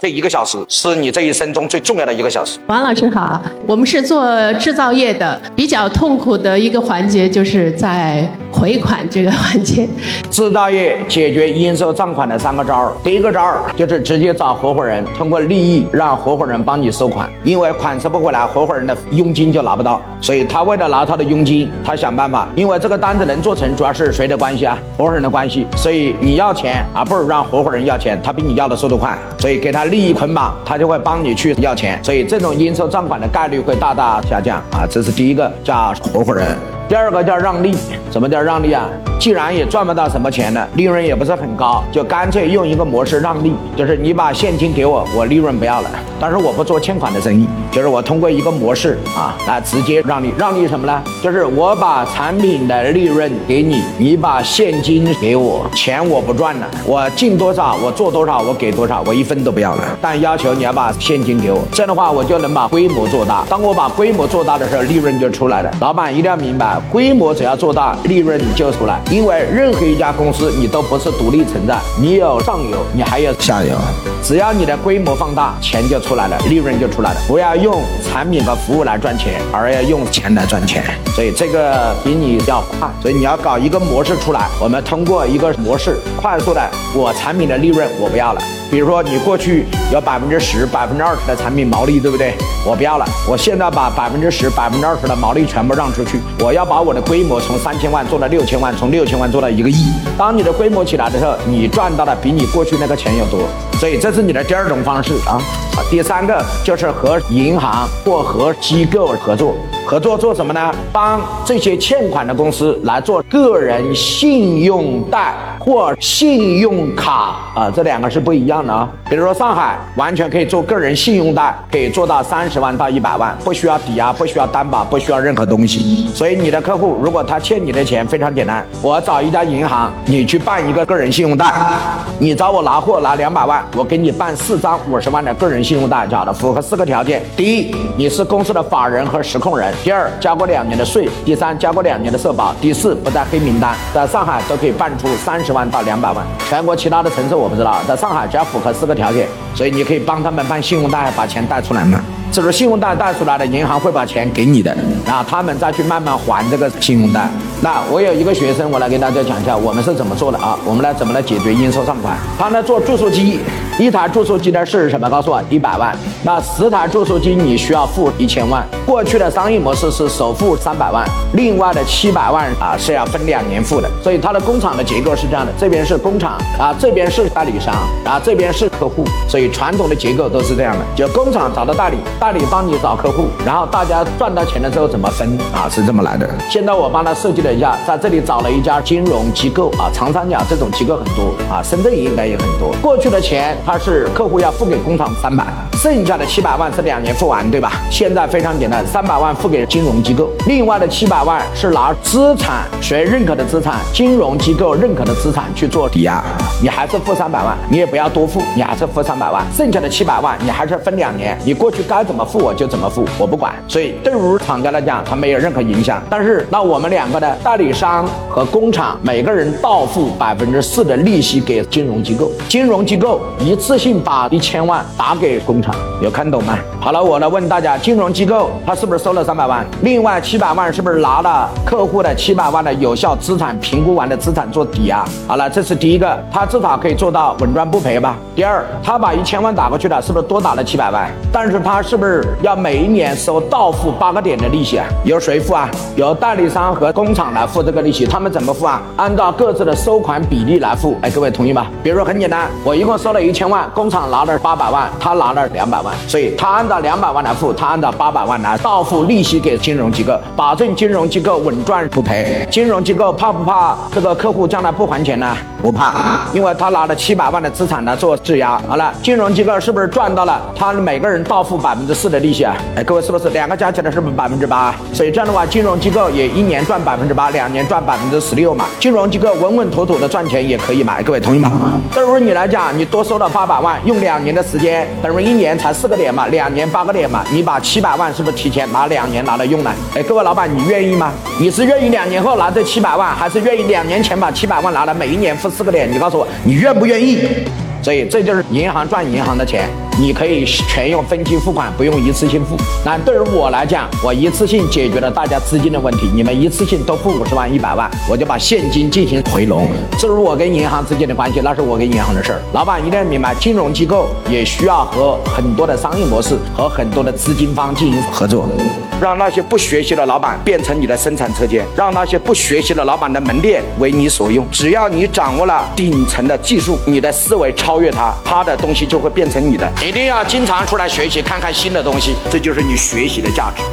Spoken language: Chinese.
这一个小时是你这一生中最重要的一个小时。王老师好，我们是做制造业的，比较痛苦的一个环节就是在回款这个环节。制造业解决应收账款的三个招儿，第一个招儿就是直接找合伙人，通过利益让合伙人帮你收款，因为款收不回来，合伙人的佣金就拿不到，所以他为了拿他的佣金，他想办法，因为这个单子能做成，主要是谁的关系啊？合伙人的关系，所以你要钱而，不如让合伙人要钱，他比你要的速度快，所以给他利益捆绑，他就会帮你去要钱，所以这种应收账款的概率会大大下降啊，这是第一个叫合伙人。第二个叫让利，什么叫让利啊？既然也赚不到什么钱了，利润也不是很高，就干脆用一个模式让利，就是你把现金给我，我利润不要了，但是我不做欠款的生意，就是我通过一个模式啊来直接让利，让利什么呢？就是我把产品的利润给你，你把现金给我，钱我不赚了，我进多少我做多少我给多少，我一分都不要了，但要求你要把现金给我，这样的话我就能把规模做大。当我把规模做大的时候，利润就出来了。老板一定要明白。规模只要做大，利润就出来。因为任何一家公司，你都不是独立存在，你有上游，你还有下游。只要你的规模放大，钱就出来了，利润就出来了。不要用产品和服务来赚钱，而要用钱来赚钱。所以这个比你要快。所以你要搞一个模式出来，我们通过一个模式快速的，我产品的利润我不要了。比如说你过去有百分之十、百分之二十的产品毛利，对不对？我不要了，我现在把百分之十、百分之二十的毛利全部让出去。我要把我的规模从三千万做到六千万，从六千万做到一个亿。当你的规模起来的时候，你赚到的比你过去那个钱要多。所以这是你的第二种方式啊。啊，第三个就是和银行或和机构合作。合作做什么呢？帮这些欠款的公司来做个人信用贷或信用卡啊，这两个是不一样的啊。比如说上海完全可以做个人信用贷，可以做到三十万到一百万，不需要抵押，不需要担保，不需要任何东西。所以你的客户如果他欠你的钱，非常简单，我找一家银行，你去办一个个人信用贷，你找我拿货拿两百万，我给你办四张五十万的个人信用贷，好的，符合四个条件：第一，你是公司的法人和实控人。第二，交过两年的税；第三，交过两年的社保；第四，不在黑名单。在上海都可以办出三十万到两百万，全国其他的城市我不知道。在上海只要符合四个条件，所以你可以帮他们办信用贷，把钱贷出来嘛。这是信用贷贷出来的，银行会把钱给你的，然后他们再去慢慢还这个信用贷。那我有一个学生，我来给大家讲一下我们是怎么做的啊？我们来怎么来解决应收账款？他呢做注塑机，一台注塑机呢是什么？告诉我，一百万。那十台注塑机你需要付一千万。过去的商业模式是首付三百万，另外的七百万啊是要分两年付的。所以它的工厂的结构是这样的：这边是工厂啊，这边是代理商，然后这边是客户。所以传统的结构都是这样的，就工厂找到代理。代理帮你找客户，然后大家赚到钱了之后怎么分啊？是这么来的。现在我帮他设计了一下，在这里找了一家金融机构啊，长三角这种机构很多啊，深圳应该也很多。过去的钱他是客户要付给工厂三百，剩下的七百万是两年付完，对吧？现在非常简单，三百万付给金融机构，另外的七百万是拿资产谁认可的资产，金融机构认可的资产去做抵押，你还是付三百万，你也不要多付，你还是付三百万，剩下的七百万你还是分两年，你过去该。怎么付我就怎么付，我不管。所以对于厂家来讲，它没有任何影响。但是那我们两个的代理商和工厂每个人倒付百分之四的利息给金融机构，金融机构一次性把一千万打给工厂，有看懂吗？好了，我来问大家，金融机构他是不是收了三百万？另外七百万是不是拿了客户的七百万的有效资产评估完的资产做抵押？好了，这是第一个，他至少可以做到稳赚不赔吧？第二，他把一千万打过去了，是不是多打了七百万？但是他是。不是要每一年收到付八个点的利息啊？由谁付啊？由代理商和工厂来付这个利息。他们怎么付啊？按照各自的收款比例来付。哎，各位同意吗？比如说很简单，我一共收了一千万，工厂拿了八百万，他拿了两百万，所以他按照两百万来付，他按照八百万来到付利息给金融机构，保证金融机构稳赚不赔。金融机构怕不怕这个客户将来不还钱呢？不怕，因为他拿了七百万的资产来做质押。好了，金融机构是不是赚到了？他每个人到付百分之。四的利息啊，哎，各位是不是两个加起来是不是百分之八？所以这样的话，金融机构也一年赚百分之八，两年赚百分之十六嘛。金融机构稳稳妥妥的赚钱也可以嘛？各位同意吗？对于你来讲，你多收了八百万，用两年的时间，等于一年才四个点嘛，两年八个点嘛，你把七百万是不是提前拿两年拿来用呢？哎，各位老板，你愿意吗？你是愿意两年后拿这七百万，还是愿意两年前把七百万拿来，每一年付四个点？你告诉我，你愿不愿意？所以这就是银行赚银行的钱。你可以全用分期付款，不用一次性付。那对于我来讲，我一次性解决了大家资金的问题，你们一次性都付五十万、一百万，我就把现金进行回笼。至于我跟银行之间的关系，那是我跟银行的事儿。老板一定要明白，金融机构也需要和很多的商业模式和很多的资金方进行合作，让那些不学习的老板变成你的生产车间，让那些不学习的老板的门店为你所用。只要你掌握了顶层的技术，你的思维超越他，他的东西就会变成你的。一定要经常出来学习，看看新的东西，这就是你学习的价值。